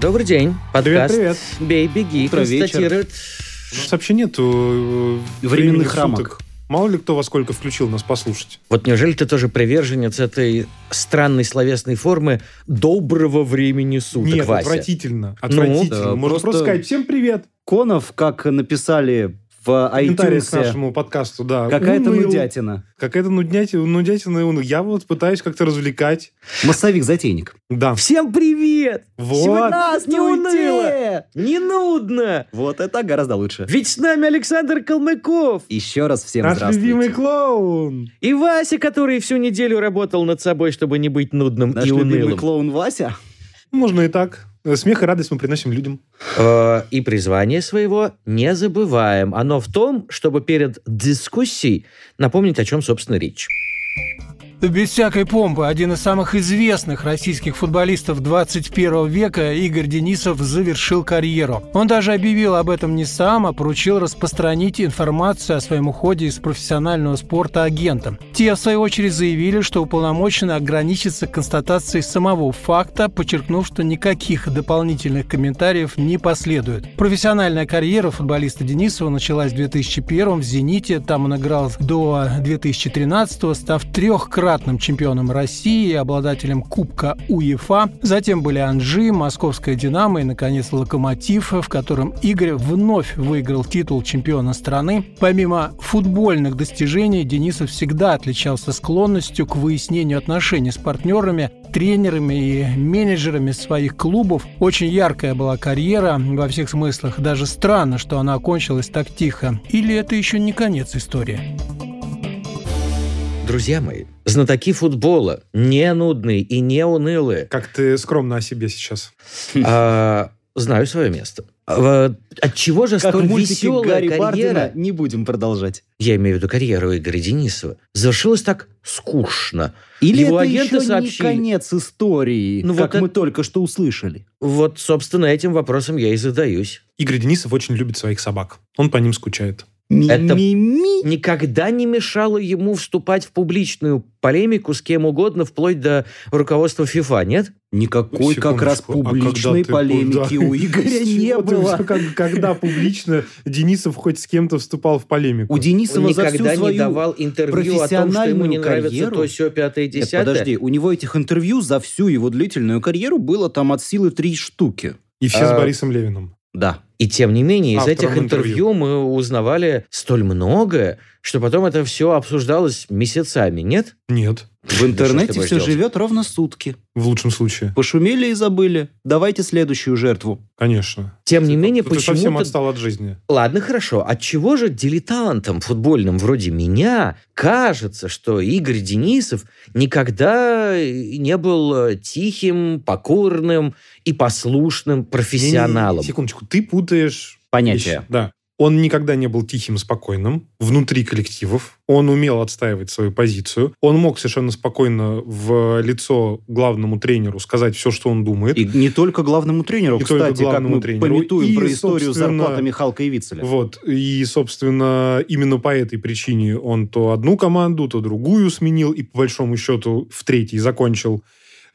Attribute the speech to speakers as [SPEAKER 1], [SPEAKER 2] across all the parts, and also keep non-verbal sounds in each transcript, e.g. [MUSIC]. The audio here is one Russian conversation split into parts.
[SPEAKER 1] Добрый день. Подкаст
[SPEAKER 2] Привет,
[SPEAKER 1] «Бей, беги»
[SPEAKER 3] Утро, вечер.
[SPEAKER 1] констатирует...
[SPEAKER 2] У нас вообще нету э,
[SPEAKER 3] Временных рамок.
[SPEAKER 2] суток. Мало ли кто во сколько включил нас послушать.
[SPEAKER 1] Вот неужели ты тоже приверженец этой странной словесной формы «доброго времени суток»,
[SPEAKER 2] Нет,
[SPEAKER 1] Вася?
[SPEAKER 2] отвратительно. Отвратительно.
[SPEAKER 3] да,
[SPEAKER 2] Можно просто...
[SPEAKER 3] просто
[SPEAKER 2] сказать всем привет.
[SPEAKER 3] Конов, как написали в
[SPEAKER 2] Комментарий к
[SPEAKER 3] iTunes,
[SPEAKER 2] нашему подкасту, да.
[SPEAKER 3] какая-то
[SPEAKER 2] Уныл.
[SPEAKER 3] нудятина.
[SPEAKER 2] Какая-то нудятина, нудятина уныл. Я вот пытаюсь как-то развлекать.
[SPEAKER 3] Массовик-затейник.
[SPEAKER 2] Да.
[SPEAKER 1] Всем привет!
[SPEAKER 2] Вот.
[SPEAKER 1] Нас не уныло! Не нудно!
[SPEAKER 3] Вот это гораздо лучше.
[SPEAKER 1] Ведь с нами Александр Калмыков
[SPEAKER 3] Еще раз всем
[SPEAKER 2] Наш
[SPEAKER 3] здравствуйте.
[SPEAKER 2] любимый клоун.
[SPEAKER 1] и Вася, который всю неделю работал над собой, чтобы не быть нудным
[SPEAKER 3] Наш
[SPEAKER 1] и
[SPEAKER 3] любимый
[SPEAKER 1] унылым.
[SPEAKER 3] клоун Вася.
[SPEAKER 2] Можно и так. Э, Смех и радость мы приносим людям.
[SPEAKER 1] Э, И призвание своего не забываем. Оно в том, чтобы перед дискуссией напомнить, о чем, собственно, речь.
[SPEAKER 4] Без всякой помпы, один из самых известных российских футболистов 21 века Игорь Денисов завершил карьеру. Он даже объявил об этом не сам, а поручил распространить информацию о своем уходе из профессионального спорта агентам. Те, в свою очередь, заявили, что уполномочены ограничиться констатацией самого факта, подчеркнув, что никаких дополнительных комментариев не последует. Профессиональная карьера футболиста Денисова началась в 2001 в «Зените». Там он играл до 2013 став трехкратным чемпионом России и обладателем Кубка УЕФА. Затем были Анжи, Московская «Динамо» и, наконец, «Локомотив», в котором Игорь вновь выиграл титул чемпиона страны. Помимо футбольных достижений, Денисов всегда отличался склонностью к выяснению отношений с партнерами, тренерами и менеджерами своих клубов. Очень яркая была карьера во всех смыслах. Даже странно, что она окончилась так тихо. Или это еще не конец истории?
[SPEAKER 1] Друзья мои, знатоки футбола, не нудные и не унылые,
[SPEAKER 2] Как ты скромно о себе сейчас. [LAUGHS]
[SPEAKER 1] а, знаю свое место. А, От чего же
[SPEAKER 3] Как
[SPEAKER 1] столь веселая
[SPEAKER 3] Гарри
[SPEAKER 1] карьера,
[SPEAKER 3] Бардина не будем продолжать.
[SPEAKER 1] я имею в виду карьеру Игоря Денисова, завершилась так скучно?
[SPEAKER 3] Или
[SPEAKER 1] Его
[SPEAKER 3] это
[SPEAKER 1] агенты
[SPEAKER 3] еще
[SPEAKER 1] сообщили.
[SPEAKER 3] не конец истории,
[SPEAKER 1] Ну,
[SPEAKER 3] как
[SPEAKER 1] вот
[SPEAKER 3] мы
[SPEAKER 1] это-
[SPEAKER 3] только что услышали.
[SPEAKER 1] Вот, собственно, этим вопросом я и задаюсь.
[SPEAKER 2] Игорь Денисов очень любит своих собак. Он по ним скучает.
[SPEAKER 1] Это-
[SPEAKER 3] Ми-ми-ми.
[SPEAKER 1] Никогда не мешало ему вступать в публичную полемику с кем угодно, вплоть до руководства ФИФА, нет?
[SPEAKER 3] Никакой как раз
[SPEAKER 2] Секундочку, а
[SPEAKER 3] публичной
[SPEAKER 2] ты-
[SPEAKER 3] полемики
[SPEAKER 2] да.
[SPEAKER 3] у Игоря
[SPEAKER 2] С
[SPEAKER 3] не
[SPEAKER 2] ты
[SPEAKER 3] было.
[SPEAKER 2] как- Когда публично Денисов хоть с кем-то вступал в полемику?
[SPEAKER 3] У Денисова
[SPEAKER 1] Он
[SPEAKER 3] за всю
[SPEAKER 1] никогда не
[SPEAKER 3] свою
[SPEAKER 1] давал интервью о том, что ему не
[SPEAKER 3] профессиональную
[SPEAKER 1] нравится
[SPEAKER 3] карьеру.
[SPEAKER 1] то, все, пятое,
[SPEAKER 3] Нет,
[SPEAKER 1] десятое.
[SPEAKER 3] подожди, у него этих интервью за всю его длительную карьеру было там от силы три штуки.
[SPEAKER 2] И все с
[SPEAKER 1] А,
[SPEAKER 2] Борисом Левиным.
[SPEAKER 3] Да.
[SPEAKER 1] И тем не менее, из
[SPEAKER 2] Автором
[SPEAKER 1] этих интервью
[SPEAKER 2] интервью.
[SPEAKER 1] мы узнавали столь многое, что потом это все обсуждалось месяцами, нет?
[SPEAKER 2] Нет,
[SPEAKER 3] В интернете все
[SPEAKER 1] делать?
[SPEAKER 3] живет ровно сутки.
[SPEAKER 2] в лучшем случае.
[SPEAKER 3] Пошумели и забыли. Давайте следующую жертву.
[SPEAKER 2] Конечно.
[SPEAKER 1] Тем не менее,
[SPEAKER 2] ты совсем
[SPEAKER 1] почему-то...
[SPEAKER 2] отстал от жизни.
[SPEAKER 1] Ладно, хорошо. От чего же дилетантам футбольным вроде меня кажется, что Игорь Денисов никогда не был э, тихим, покорным и послушным профессионалом?
[SPEAKER 2] Не-не-не, Секундочку, ты путаешь
[SPEAKER 3] Понятие.
[SPEAKER 2] вещи. Да. Он никогда не был тихим, спокойным внутри коллективов. Он умел отстаивать свою позицию. Он мог совершенно спокойно в лицо главному тренеру сказать все, что он думает.
[SPEAKER 3] И не только главному тренеру,
[SPEAKER 2] Не только
[SPEAKER 3] кстати, как
[SPEAKER 2] главному
[SPEAKER 3] мы
[SPEAKER 2] тренеру.
[SPEAKER 3] пометуем
[SPEAKER 2] И,
[SPEAKER 3] про историю зарплаты Михалка и Вицеля.
[SPEAKER 2] Вот. И, собственно, именно по этой причине он то одну команду, то другую сменил, и по большому счету в третьей закончил.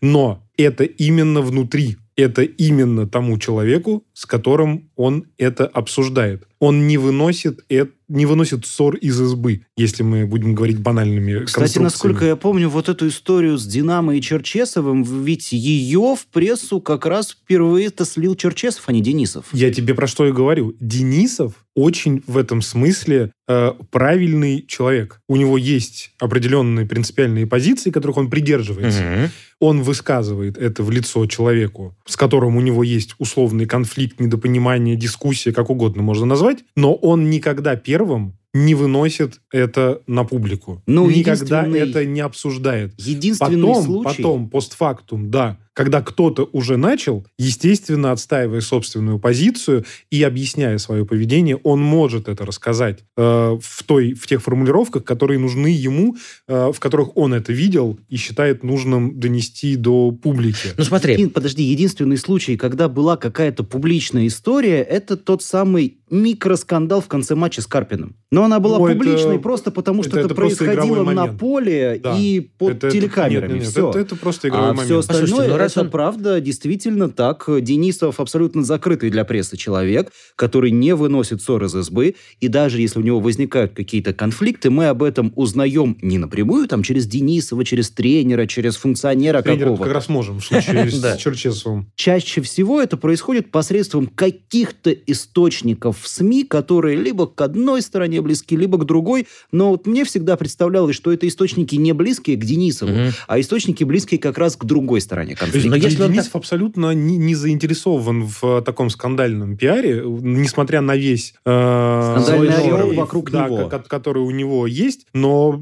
[SPEAKER 2] Но это именно внутри. Это именно тому человеку, с которым он это обсуждает. Он не выносит, э- не выносит ссор из избы, если мы будем говорить банальными
[SPEAKER 3] Кстати, насколько я помню, вот эту историю с Динамо и Черчесовым, ведь ее в прессу как раз впервые-то слил Черчесов, а не Денисов.
[SPEAKER 2] Я тебе про что и говорю. Денисов очень в этом смысле э, правильный человек. У него есть определенные принципиальные позиции, которых он придерживается.
[SPEAKER 1] Мгм.
[SPEAKER 2] Он высказывает это в лицо человеку, с которым у него есть условный конфликт, недопонимание, дискуссия, как угодно можно назвать, но он никогда первым не выносит это на публику.
[SPEAKER 3] Ну,
[SPEAKER 2] никогда это не обсуждает.
[SPEAKER 3] Единственный
[SPEAKER 2] Потом,
[SPEAKER 3] случай...
[SPEAKER 2] потом, постфактум, да, Когда кто-то уже начал, естественно, отстаивая собственную позицию и объясняя свое поведение, он может это рассказать э, в, той, в тех формулировках, которые нужны ему, э, в которых он это видел и считает нужным донести до публики.
[SPEAKER 1] Ну смотри,
[SPEAKER 3] Един- подожди, единственный случай, когда была какая-то публичная история, это тот самый микроскандал в конце матча с Карпиным. Но она была
[SPEAKER 2] Ну, это-
[SPEAKER 3] публичной просто потому, что
[SPEAKER 2] это-
[SPEAKER 3] это,
[SPEAKER 2] это
[SPEAKER 3] происходило на поле
[SPEAKER 2] Да.
[SPEAKER 3] и под
[SPEAKER 2] Это- это-
[SPEAKER 3] телекамерами.
[SPEAKER 2] нет, нет,
[SPEAKER 3] все.
[SPEAKER 2] Это, это просто игровой
[SPEAKER 3] А
[SPEAKER 2] момент.
[SPEAKER 3] все остальное,
[SPEAKER 1] Послушайте, ну, раз
[SPEAKER 3] это
[SPEAKER 1] он-
[SPEAKER 3] правда, действительно так. Денисов абсолютно закрытый для прессы человек, который не выносит ссор из избы, и даже если у него возникают какие-то конфликты, мы об этом узнаем не напрямую, там, через Денисова, через тренера, через функционера
[SPEAKER 2] Тренера
[SPEAKER 3] какого-то.
[SPEAKER 2] как раз можем, в случае [LAUGHS] с Черчесовым.
[SPEAKER 3] Чаще всего это происходит посредством каких-то источников в СМИ, которые либо к одной стороне близки, либо к другой. Но вот мне всегда представлялось, что это источники не близкие к Денисову,
[SPEAKER 1] Мгм.
[SPEAKER 3] а источники близкие как раз к другой стороне конфликта.
[SPEAKER 1] Но если
[SPEAKER 2] Денисов абсолютно не, не заинтересован в таком скандальном пиаре, несмотря на весь... э,
[SPEAKER 3] Скандальный
[SPEAKER 2] шлейф,
[SPEAKER 3] вокруг
[SPEAKER 2] да,
[SPEAKER 3] него.
[SPEAKER 2] ко- который у него есть, но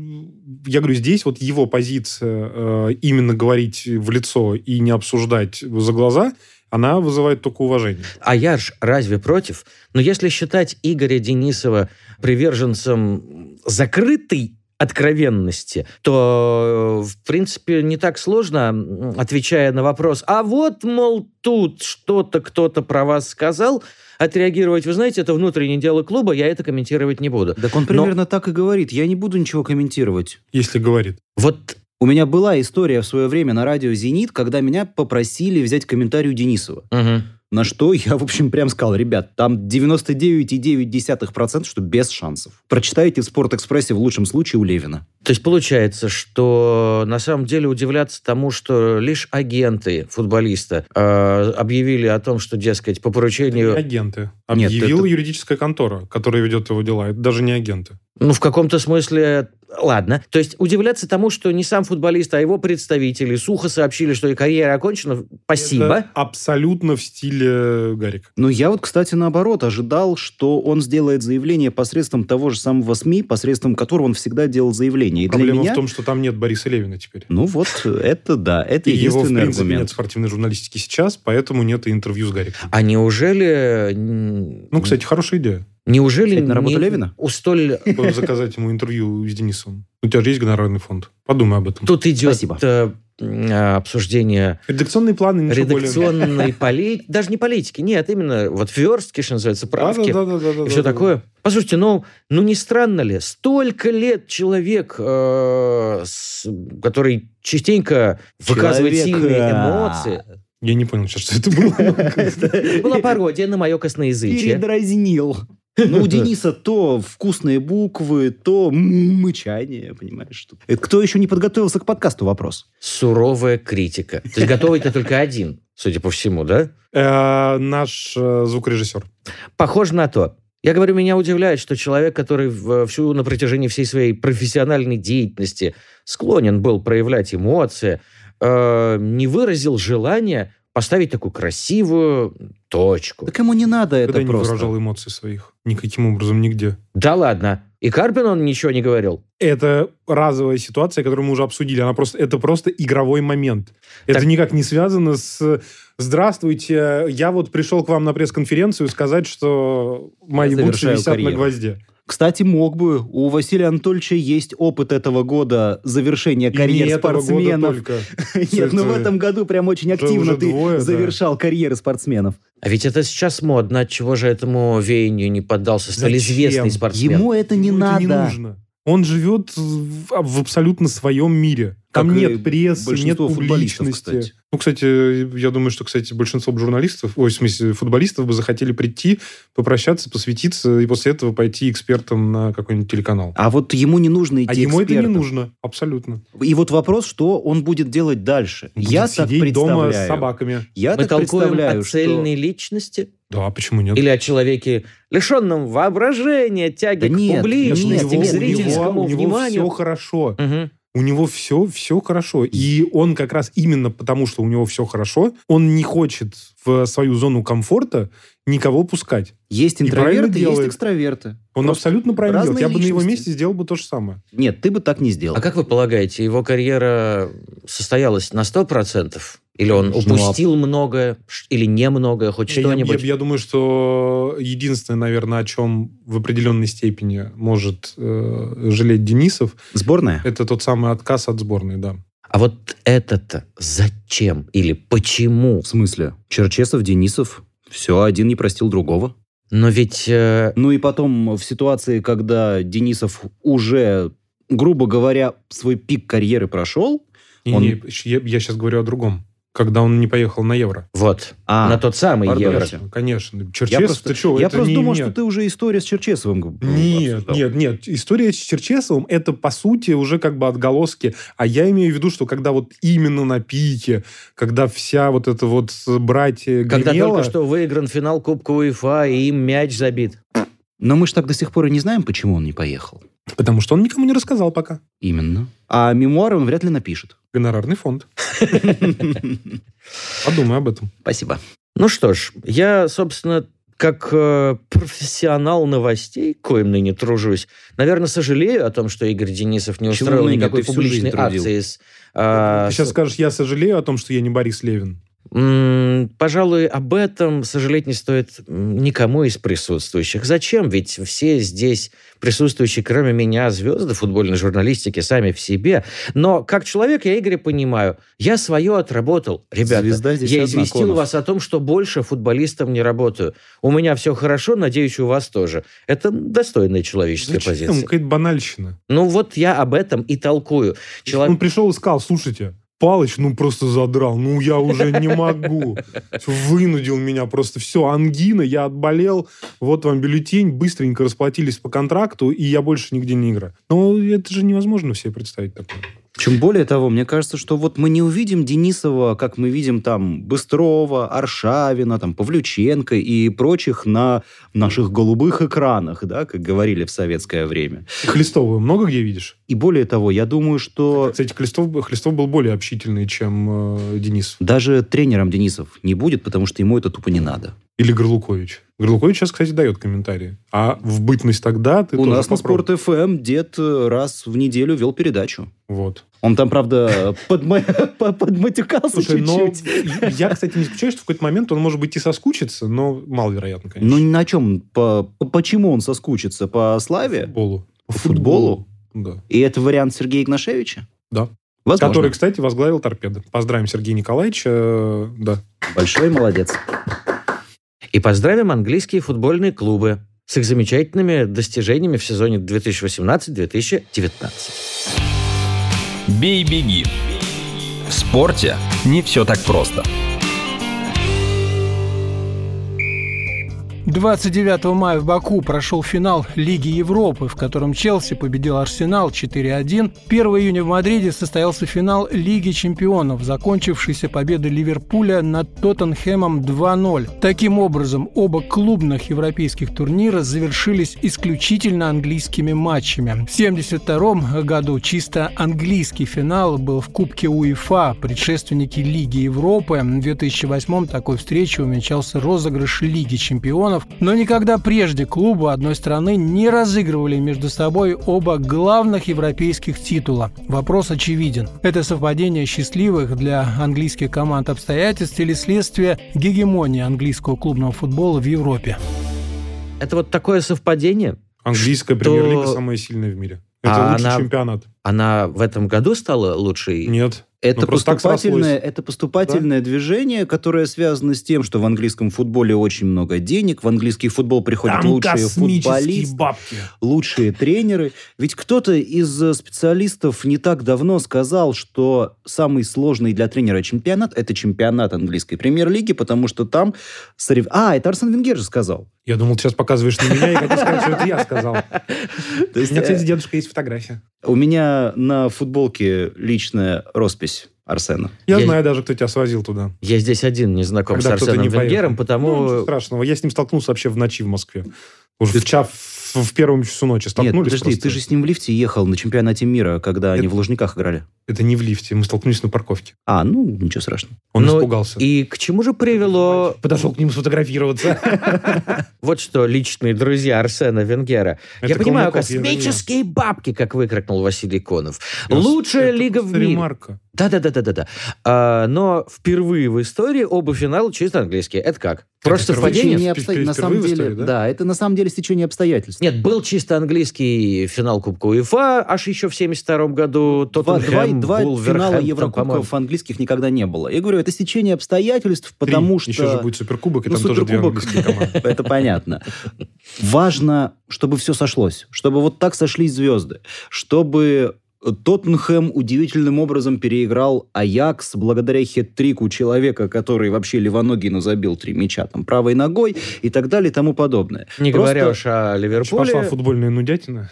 [SPEAKER 2] я говорю, здесь вот его позиция э, именно говорить в лицо и не обсуждать за глаза, она вызывает только уважение.
[SPEAKER 1] А я ж разве против? Но если считать Игоря Денисова приверженцем закрытой откровенности, то, э, в принципе, не так сложно, отвечая на вопрос, а вот, мол, тут что-то кто-то про вас сказал, отреагировать, вы знаете, это внутреннее дело клуба, я это комментировать не буду.
[SPEAKER 3] Так он примерно так и говорит. Я не буду ничего комментировать.
[SPEAKER 2] Если говорит.
[SPEAKER 1] Вот
[SPEAKER 3] У меня была история в свое время на радио «Зенит», когда меня попросили взять комментарий у Денисова.
[SPEAKER 1] мгм.
[SPEAKER 3] На что я, в общем, прям сказал, ребят, там 99,9%, что без шансов. Прочитайте в «Спортэкспрессе» в лучшем случае у Левина.
[SPEAKER 1] То есть получается, что на самом деле удивляться тому, что лишь агенты футболиста э, объявили о том, что, дескать, по
[SPEAKER 2] Это не
[SPEAKER 1] поручению...
[SPEAKER 2] агенты.
[SPEAKER 3] Нет,
[SPEAKER 2] Объявила
[SPEAKER 3] это-
[SPEAKER 2] юридическая контора, которая ведет его дела. Это даже не агенты.
[SPEAKER 1] Ну, в каком-то смысле... Ладно. То есть удивляться тому, что не сам футболист, а его представители сухо сообщили, что и карьера окончена. Спасибо.
[SPEAKER 2] Это абсолютно в стиле Гарика.
[SPEAKER 3] Но я вот, кстати, наоборот, ожидал, что он сделает заявление посредством того же самого СМИ, посредством которого он всегда делал заявление. И для
[SPEAKER 2] Проблема
[SPEAKER 3] меня...
[SPEAKER 2] в том, что там нет Бориса Левина теперь.
[SPEAKER 3] Ну вот, это да, это
[SPEAKER 2] И его, в
[SPEAKER 3] единственный
[SPEAKER 2] принципе,
[SPEAKER 3] аргумент.
[SPEAKER 2] нет в спортивной журналистики сейчас, поэтому нет и интервью с Гариком.
[SPEAKER 1] А неужели...
[SPEAKER 2] Ну, кстати, хорошая идея.
[SPEAKER 1] Неужели
[SPEAKER 3] на работу
[SPEAKER 1] не-
[SPEAKER 3] Левина?
[SPEAKER 1] у столь...
[SPEAKER 2] Заказать ему интервью с Денисом. У тебя же есть гонорарный фонд. Подумай об этом.
[SPEAKER 1] Тут идет
[SPEAKER 3] Спасибо.
[SPEAKER 1] э, а, обсуждение
[SPEAKER 2] Редакционные планы ничего более...
[SPEAKER 1] редакционной политики. Даже не политики, нет, именно вот верстки, что называется, правки.
[SPEAKER 2] Да, да, да, да, да,
[SPEAKER 1] и все
[SPEAKER 2] да,
[SPEAKER 1] такое. Послушайте, ну, ну не странно ли? Столько лет человек, э, с- который частенько выказывает сильные эмоции.
[SPEAKER 2] Я не понял сейчас, что это было. [LAUGHS]
[SPEAKER 1] Это была пародия на мое косноязычие.
[SPEAKER 3] Передразнил. Ну, у [LAUGHS] Дениса то вкусные буквы, то мычание, понимаешь. что- Это кто еще не подготовился к подкасту, вопрос.
[SPEAKER 1] Суровая критика. То есть готовый-то только один, судя по всему, да?
[SPEAKER 2] Э, Наш э, звукорежиссер.
[SPEAKER 1] Похоже на то. Я говорю, меня удивляет, что человек, который всю на протяжении всей своей профессиональной деятельности склонен был проявлять эмоции, э, не выразил желания поставить такую красивую точку.
[SPEAKER 3] Так ему не надо это
[SPEAKER 2] Когда не
[SPEAKER 3] просто.
[SPEAKER 2] выражал эмоций своих. Никаким образом нигде.
[SPEAKER 1] Да ладно. И Карпин он ничего не говорил.
[SPEAKER 2] Это разовая ситуация, которую мы уже обсудили. Она просто, это просто игровой момент. Это
[SPEAKER 1] Так-
[SPEAKER 2] никак не связано с «Здравствуйте, я вот пришел к вам на пресс-конференцию сказать, что мои
[SPEAKER 3] Я
[SPEAKER 2] бутсы висят на
[SPEAKER 3] карьеру».
[SPEAKER 2] гвозде».
[SPEAKER 3] Кстати, мог бы. У Василия Анатольевича есть опыт этого года завершения
[SPEAKER 2] И не
[SPEAKER 3] карьер
[SPEAKER 2] этого года
[SPEAKER 3] спортсменов. [LAUGHS] Нет, ну в
[SPEAKER 2] Это
[SPEAKER 3] этом году прям очень активно ты завершал карьеры спортсменов.
[SPEAKER 1] А ведь это сейчас модно. От чего же этому веянию не поддался столь известный спортсмен?
[SPEAKER 3] Ему это не надо.
[SPEAKER 2] Он живет в, в абсолютно своем мире. Там
[SPEAKER 3] Как
[SPEAKER 2] нет прессы, нет публичности.
[SPEAKER 3] кстати.
[SPEAKER 2] Ну, кстати, я думаю, что, кстати, большинство журналистов, ой, в смысле, футболистов бы захотели прийти, попрощаться, посвятиться и после этого пойти экспертом на какой-нибудь телеканал.
[SPEAKER 3] А вот ему не нужно идти
[SPEAKER 2] А ему это не
[SPEAKER 3] экспертом.
[SPEAKER 2] нужно, абсолютно.
[SPEAKER 3] И вот вопрос, что он будет делать дальше.
[SPEAKER 2] Будет
[SPEAKER 3] Я так
[SPEAKER 2] сидеть дома
[SPEAKER 3] представляю.
[SPEAKER 2] с собаками.
[SPEAKER 3] Я
[SPEAKER 1] Мы
[SPEAKER 3] так представляю,
[SPEAKER 1] о
[SPEAKER 3] что-
[SPEAKER 1] цельной личности?
[SPEAKER 2] Да, почему нет?
[SPEAKER 1] Или о человеке, лишенном воображения, тяги
[SPEAKER 3] Да
[SPEAKER 1] к
[SPEAKER 3] нет,
[SPEAKER 1] публичности,
[SPEAKER 3] нет,
[SPEAKER 1] к
[SPEAKER 3] нет,
[SPEAKER 1] зрительскому
[SPEAKER 2] у него,
[SPEAKER 1] вниманию?
[SPEAKER 2] все хорошо.
[SPEAKER 1] Мгм.
[SPEAKER 2] У него все, все хорошо. И он как раз именно потому, что у него все хорошо, он не хочет в свою зону комфорта никого пускать.
[SPEAKER 3] Есть
[SPEAKER 2] И правильно
[SPEAKER 3] интроверты, есть
[SPEAKER 2] делает.
[SPEAKER 3] экстраверты.
[SPEAKER 2] Он
[SPEAKER 3] Просто
[SPEAKER 2] абсолютно правильно делает. Я бы на его месте сделал бы то же самое.
[SPEAKER 3] Нет, ты бы так не сделал.
[SPEAKER 1] А как вы полагаете, его карьера состоялась на 100%? Или он
[SPEAKER 3] Ну, а-
[SPEAKER 1] упустил многое, или немногое, хоть
[SPEAKER 2] Я- я-
[SPEAKER 1] что-нибудь?
[SPEAKER 2] Я, я думаю, что единственное, наверное, о чем в определенной степени может э, жалеть Денисов,
[SPEAKER 3] Сборная?
[SPEAKER 2] это тот самый отказ от сборной, да.
[SPEAKER 1] А вот это-то зачем или почему?
[SPEAKER 3] В смысле? Черчесов, Денисов, все, один не простил другого.
[SPEAKER 1] Но ведь э,
[SPEAKER 3] Ну и потом в ситуации, когда Денисов уже, грубо говоря, свой пик карьеры прошел,
[SPEAKER 2] Не,
[SPEAKER 3] Он-
[SPEAKER 2] не, я, я сейчас говорю о другом. Когда он не поехал на Евро.
[SPEAKER 1] вот,
[SPEAKER 3] А,
[SPEAKER 1] на тот самый
[SPEAKER 3] пардон.
[SPEAKER 1] евро.
[SPEAKER 2] Конечно, конечно.
[SPEAKER 3] я
[SPEAKER 2] Черчесов,
[SPEAKER 3] просто,
[SPEAKER 2] ты что,
[SPEAKER 3] я
[SPEAKER 2] это
[SPEAKER 3] просто
[SPEAKER 2] не
[SPEAKER 3] думал,
[SPEAKER 2] мне.
[SPEAKER 3] что ты уже история с Черчесовым
[SPEAKER 2] Нет,
[SPEAKER 3] обсуждал.
[SPEAKER 2] нет, нет. История с Черчесовым это, по сути, уже как бы отголоски. А я имею в виду, что когда вот именно на пике, когда вся вот эта вот братья
[SPEAKER 1] Когда
[SPEAKER 2] гремела,
[SPEAKER 1] только что выигран финал Кубка УЕФА, и им мяч забит.
[SPEAKER 3] Но мы же так до сих пор и не знаем, почему он не поехал.
[SPEAKER 2] Потому что он никому не рассказал пока.
[SPEAKER 3] Именно. А мемуары он вряд ли напишет.
[SPEAKER 2] Гонорарный фонд. [LAUGHS] Подумай об этом.
[SPEAKER 3] Спасибо.
[SPEAKER 1] Ну что ж, я, собственно, как э, профессионал новостей, коим ныне тружусь, наверное, сожалею о том, что Игорь Денисов не устроил никакой публичной акции с... а,
[SPEAKER 2] Ты сейчас
[SPEAKER 1] с-
[SPEAKER 2] скажешь, я сожалею о том, что я не Борис Левин.
[SPEAKER 1] Пожалуй, об этом сожалеть не стоит никому из присутствующих. Зачем? Ведь все здесь присутствующие, кроме меня, звезды футбольной журналистики сами в себе. Но как человек я Игоря понимаю. Я свое отработал. Ребята, я известил вас о том, что больше футболистом не работаю. У меня все хорошо, надеюсь, у вас тоже. Это достойная человеческая
[SPEAKER 2] Зачем?
[SPEAKER 1] позиция.
[SPEAKER 2] Какая-то банальщина.
[SPEAKER 1] Ну вот я об этом и толкую. Чело-
[SPEAKER 2] Он пришел и сказал, слушайте, Палыч, ну просто задрал, ну я уже не могу. Вынудил меня просто. Все, ангина, я отболел, вот вам бюллетень, быстренько расплатились по контракту, и я больше нигде не играю. Но это же невозможно себе представить такое.
[SPEAKER 3] Чем более того, мне кажется, что вот мы не увидим Денисова, как мы видим там Быстрова, Аршавина, там Павлюченко и прочих на наших голубых экранах, да, как говорили в советское время.
[SPEAKER 2] Хлестова много где видишь?
[SPEAKER 3] И более того, я думаю, что
[SPEAKER 2] Кстати, Хлестов, был- Хлестов был более общительный, чем э, Денис.
[SPEAKER 3] даже тренером Денисов не будет, потому что ему это тупо не надо.
[SPEAKER 2] Или Горлукович. Горлукович сейчас, кстати, дает комментарии. А в бытность тогда ты
[SPEAKER 3] У нас на. Спорт ФМ дед э, раз в неделю вел передачу.
[SPEAKER 2] Вот.
[SPEAKER 3] Он там, правда, [LAUGHS] подма- по- подматюкался чуть-чуть.
[SPEAKER 2] я, кстати, не исключаю, что в какой-то момент он, может быть, и соскучится, но маловероятно,
[SPEAKER 3] Ну,
[SPEAKER 2] конечно.
[SPEAKER 3] на чем? По, по- почему он соскучится? По славе?
[SPEAKER 2] футболу.
[SPEAKER 3] По футболу?
[SPEAKER 2] Да.
[SPEAKER 3] И это вариант Сергея Игнашевича?
[SPEAKER 2] Да.
[SPEAKER 3] Возможно.
[SPEAKER 2] Который, кстати, возглавил торпеды. Поздравим Сергея Николаевича. э, Да.
[SPEAKER 3] Большой молодец.
[SPEAKER 1] И поздравим английские футбольные клубы с их замечательными достижениями в сезоне 2018-2019.
[SPEAKER 5] Бей-беги. В спорте не все так просто.
[SPEAKER 4] 29 мая в Баку прошел финал Лиги Европы, в котором Челси победил Арсенал 4-1. 1 июня в Мадриде состоялся финал Лиги чемпионов, закончившийся победой Ливерпуля над Тоттенхэмом 2-0. Таким образом, оба клубных европейских турнира завершились исключительно английскими матчами. В 1972 году чисто английский финал был в Кубке УЕФА, предшественники Лиги Европы. В 2008 такой встречей увенчался розыгрыш Лиги чемпионов, но никогда прежде клубы одной страны не разыгрывали между собой оба главных европейских титула. Вопрос очевиден. Это совпадение счастливых для английских команд обстоятельств или следствие гегемонии английского клубного футбола в Европе?
[SPEAKER 1] Это вот такое совпадение.
[SPEAKER 2] Английская
[SPEAKER 1] Что-
[SPEAKER 2] премьер-лига самая сильная в мире. Это
[SPEAKER 1] А
[SPEAKER 2] лучший
[SPEAKER 1] она-
[SPEAKER 2] чемпионат.
[SPEAKER 1] Она в этом году стала лучшей?
[SPEAKER 2] Нет.
[SPEAKER 3] Это
[SPEAKER 2] Ну,
[SPEAKER 3] поступательное, это поступательное движение, которое связано с тем, что в английском футболе очень много денег, в английский футбол приходят
[SPEAKER 2] Там
[SPEAKER 3] лучшие футболисты,
[SPEAKER 2] бабки.
[SPEAKER 3] лучшие тренеры. Ведь кто-то из э, специалистов не так давно сказал, что самый сложный для тренера чемпионат – это чемпионат английской премьер-лиги, потому что там... сорев- А, это Арсен Венгер же сказал.
[SPEAKER 2] Я думал, ты сейчас показываешь на меня и хотел сказать, что это я сказал. [LAUGHS] У меня,
[SPEAKER 3] э,
[SPEAKER 2] кстати, дедушка есть фотография.
[SPEAKER 3] У меня на футболке личная роспись Арсена.
[SPEAKER 2] Я,
[SPEAKER 1] Я-
[SPEAKER 2] знаю даже, кто тебя свозил туда.
[SPEAKER 1] Я здесь один не знаком
[SPEAKER 2] Когда
[SPEAKER 1] с Арсеном
[SPEAKER 2] не поехал.
[SPEAKER 1] Венгером,
[SPEAKER 2] Ну,
[SPEAKER 1] потому...
[SPEAKER 2] ничего страшного. Я с ним столкнулся вообще в ночи в Москве. Уже в, ча- в, в первом часу ночи
[SPEAKER 3] Нет,
[SPEAKER 2] столкнулись
[SPEAKER 3] подожди,
[SPEAKER 2] просто.
[SPEAKER 3] ты же с ним в лифте ехал на чемпионате мира, когда они
[SPEAKER 2] Это-
[SPEAKER 3] в Лужниках играли.
[SPEAKER 2] Это не в лифте, мы столкнулись на парковке.
[SPEAKER 3] А, ну, ничего страшного.
[SPEAKER 2] Он
[SPEAKER 1] Ну,
[SPEAKER 2] испугался.
[SPEAKER 1] И к чему же привело
[SPEAKER 2] Подошел к ним сфотографироваться. [LAUGHS]
[SPEAKER 1] вот что личные друзья Арсена Венгера? Я понимаю, космические бабки, как выкрикнул Василий Конов. Лучшая лига в мире. Да-да-да-да-да. А, но впервые в истории оба финала чисто английские. Это как? Просто
[SPEAKER 2] впервые?
[SPEAKER 1] совпадение?
[SPEAKER 3] Обстоятельств. На самом
[SPEAKER 2] в
[SPEAKER 3] деле,
[SPEAKER 2] истории, да?
[SPEAKER 3] да? это на самом деле стечение обстоятельств.
[SPEAKER 1] Нет, был чисто английский финал Кубка УЕФА, аж еще в 72 году.
[SPEAKER 3] Два, два,
[SPEAKER 1] Тоттенхэм,
[SPEAKER 3] два финала. Еврокубков английских никогда не было. Я говорю, это стечение обстоятельств,
[SPEAKER 2] Три.
[SPEAKER 3] потому что...
[SPEAKER 2] Еще же будет суперкубок, и
[SPEAKER 3] Ну,
[SPEAKER 2] там тоже две
[SPEAKER 3] Суперкубок,
[SPEAKER 2] английские команды. [LAUGHS]
[SPEAKER 3] Это понятно. Важно, чтобы все сошлось, чтобы вот так сошлись звезды, чтобы Тоттенхэм удивительным образом переиграл Аякс благодаря хет-трику человека, который вообще левоногий, но забил три мяча там правой ногой и так далее и тому подобное.
[SPEAKER 1] Не
[SPEAKER 3] Просто-
[SPEAKER 1] говоря уж о Ливерпуле.
[SPEAKER 2] Пошла футбольная нудятина.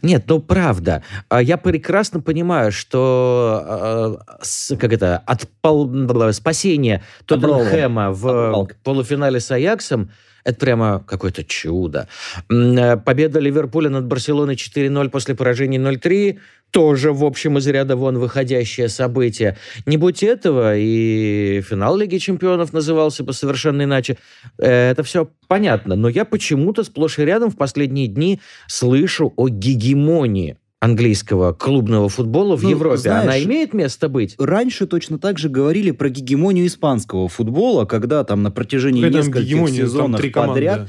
[SPEAKER 1] Нет, ну правда. А Я прекрасно понимаю, что с- как это, от пол- спасения Тоттенхэма в полуфинале с Аяксом это прямо какое-то чудо. Э, Победа Ливерпуля над Барселоной 4-0 после поражения 0-3 тоже, в общем, из ряда вон выходящее событие. Не будь этого, и финал Лиги Чемпионов назывался бы совершенно иначе. Э, Это все понятно. Но я почему-то сплошь и рядом в последние дни слышу о гегемонии английского клубного футбола в
[SPEAKER 3] Ну,
[SPEAKER 1] Европе. Она
[SPEAKER 3] знаешь,
[SPEAKER 1] имеет место быть?
[SPEAKER 3] Раньше точно так же говорили про гегемонию испанского футбола, когда там на протяжении
[SPEAKER 2] Какая
[SPEAKER 3] нескольких сезонов
[SPEAKER 2] три команды.
[SPEAKER 3] подряд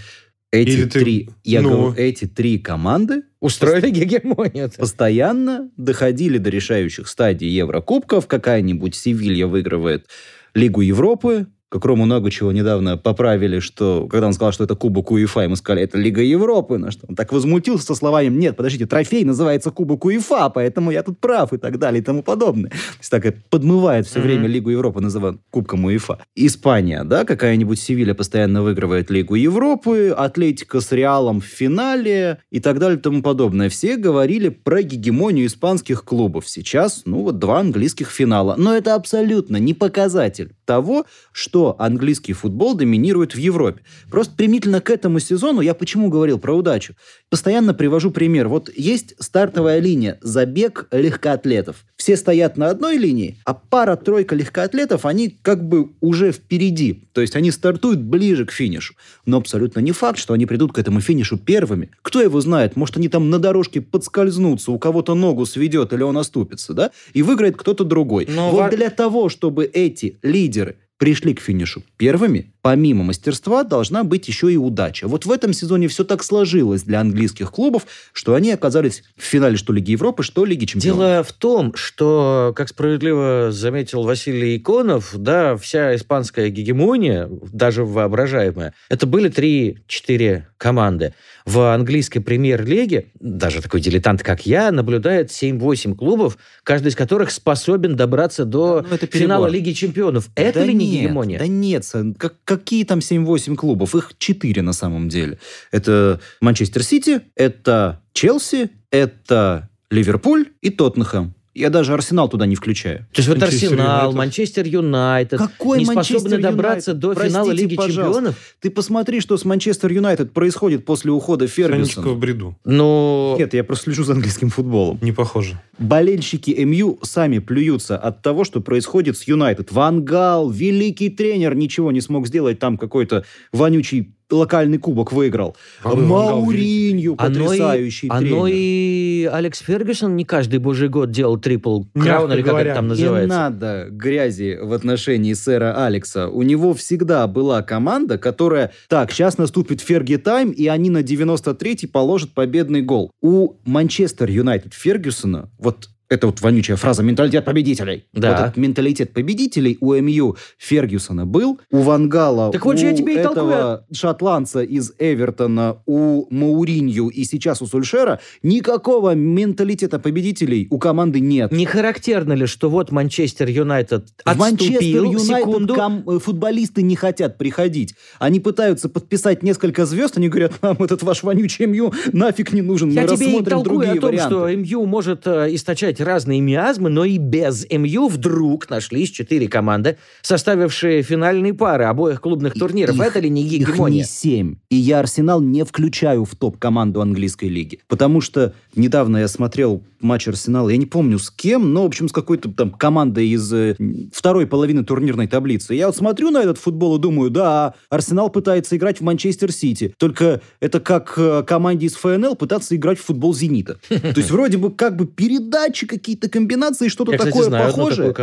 [SPEAKER 3] эти
[SPEAKER 2] Или ты-
[SPEAKER 3] три, я
[SPEAKER 2] ну.
[SPEAKER 3] говорю, эти три команды
[SPEAKER 1] Устроили гегемонию.
[SPEAKER 3] постоянно доходили до решающих стадий Еврокубков. Какая-нибудь Севилья выигрывает Лигу Европы. Как Рому чего недавно поправили, что когда он сказал, что это Кубок УЕФА, ему сказали, это Лига Европы. На что он так возмутился со словами, нет, подождите, трофей называется Кубок УЕФА, поэтому я тут прав и так далее и тому подобное. То есть так и подмывает все
[SPEAKER 1] Мгм.
[SPEAKER 3] время Лигу Европы, называют Кубком УЕФА. Испания, да, какая-нибудь Севилья постоянно выигрывает Лигу Европы, Атлетика с Реалом в финале и так далее и тому подобное. Все говорили про гегемонию испанских клубов. Сейчас, ну вот, два английских финала. Но это абсолютно не показатель того, что английский футбол доминирует в Европе. Просто примительно к этому сезону, я почему говорил про удачу? Постоянно привожу пример. Вот есть стартовая линия, забег легкоатлетов. Все стоят на одной линии, а пара-тройка легкоатлетов, они как бы уже впереди. То есть они стартуют ближе к финишу. Но абсолютно не факт, что они придут к этому финишу первыми. Кто его знает? Может, они там на дорожке подскользнутся, у кого-то ногу сведет или он оступится, да? И выиграет кто-то другой.
[SPEAKER 1] Но
[SPEAKER 3] вот
[SPEAKER 1] ва-
[SPEAKER 3] для того, чтобы эти лидеры пришли к финишу первыми, помимо мастерства должна быть еще и удача. Вот в этом сезоне все так сложилось для английских клубов, что они оказались в финале что Лиги Европы, что Лиги Чемпионов.
[SPEAKER 1] Дело в том, что, как справедливо заметил Василий Иконов, да, вся испанская гегемония, даже воображаемая, это были 3-4 команды. В английской премьер-лиге, даже такой дилетант, как я, наблюдает 7-8 клубов, каждый из которых способен добраться до
[SPEAKER 3] Да, ну, это
[SPEAKER 1] финала. Лиги Чемпионов. Это
[SPEAKER 3] Да
[SPEAKER 1] ли не
[SPEAKER 3] нет,
[SPEAKER 1] гегемония?
[SPEAKER 3] Да нет, как- какие там 7-8 клубов? Их 4 на самом деле. Это Манчестер Сити, это Челси, это Ливерпуль и Тоттенхэм. Я даже Арсенал туда не включаю.
[SPEAKER 1] То есть вот
[SPEAKER 2] Манчестер
[SPEAKER 1] Арсенал,
[SPEAKER 2] Юнайтед.
[SPEAKER 1] Манчестер Юнайтед
[SPEAKER 3] Какой
[SPEAKER 1] не
[SPEAKER 3] Манчестер
[SPEAKER 1] способны добраться
[SPEAKER 3] Юнайтед?
[SPEAKER 1] до финала
[SPEAKER 3] Простите,
[SPEAKER 1] Лиги
[SPEAKER 3] пожалуйста.
[SPEAKER 1] Чемпионов?
[SPEAKER 3] Ты посмотри, что с Манчестер Юнайтед происходит после ухода Фергюсона.
[SPEAKER 2] в бреду.
[SPEAKER 1] Ну,
[SPEAKER 3] Нет, я просто слежу за английским футболом.
[SPEAKER 2] Не похоже.
[SPEAKER 3] Болельщики МЮ сами плюются от того, что происходит с Юнайтед. Ван Гал, великий тренер, ничего не смог сделать. Там какой-то вонючий локальный кубок выиграл.
[SPEAKER 2] Гал
[SPEAKER 3] Мауринью,
[SPEAKER 1] Оно и,
[SPEAKER 3] потрясающий
[SPEAKER 1] оно
[SPEAKER 3] тренер.
[SPEAKER 1] и Алекс Фергюсон не каждый божий год делал трипл краун, или как
[SPEAKER 2] говоря.
[SPEAKER 1] это там
[SPEAKER 3] Не
[SPEAKER 1] называется.
[SPEAKER 3] надо грязи в отношении сэра Алекса. У него всегда была команда, которая... Так, сейчас наступит Ферги Тайм, и они на 93-й положат победный гол. У Манчестер Юнайтед Фергюсона, вот это вот вонючая фраза «менталитет победителей».
[SPEAKER 1] Да.
[SPEAKER 3] Вот этот менталитет победителей у МЮ Фергюсона был, у Вангала,
[SPEAKER 1] Так вот
[SPEAKER 3] у
[SPEAKER 1] я тебе и
[SPEAKER 3] этого шотландца из Эвертона, у Мауринью и сейчас у Сульшера никакого менталитета победителей у команды нет.
[SPEAKER 1] Не характерно ли, что вот Манчестер Юнайтед
[SPEAKER 3] В Манчестер
[SPEAKER 1] отступил
[SPEAKER 3] Юнайтед
[SPEAKER 1] секунду,
[SPEAKER 3] ком- э, футболисты не хотят приходить. Они пытаются подписать несколько звезд, они говорят, нам этот ваш вонючий МЮ нафиг не нужен,
[SPEAKER 1] Я
[SPEAKER 3] мы
[SPEAKER 1] тебе и
[SPEAKER 3] рассмотрим
[SPEAKER 1] толкую
[SPEAKER 3] другие
[SPEAKER 1] о том,
[SPEAKER 3] варианты.
[SPEAKER 1] что МЮ может э, источать разные миазмы, но и без МЮ вдруг нашлись четыре команды, составившие финальные пары обоих клубных турниров.
[SPEAKER 3] Их-
[SPEAKER 1] это ли не
[SPEAKER 3] Их не
[SPEAKER 1] гегемония?
[SPEAKER 3] семь. И я Арсенал не включаю в топ-команду английской лиги. Потому что недавно я смотрел матч Арсенала, я не помню с кем, но, в общем, с какой-то там командой из э, второй половины турнирной таблицы. Я вот смотрю на этот футбол и думаю, да, Арсенал пытается играть в Манчестер Сити. Только это как э, команде из ФНЛ пытаться играть в футбол Зенита. [LAUGHS] То есть вроде бы как бы передачи, какие-то комбинации, что-то такое похожее.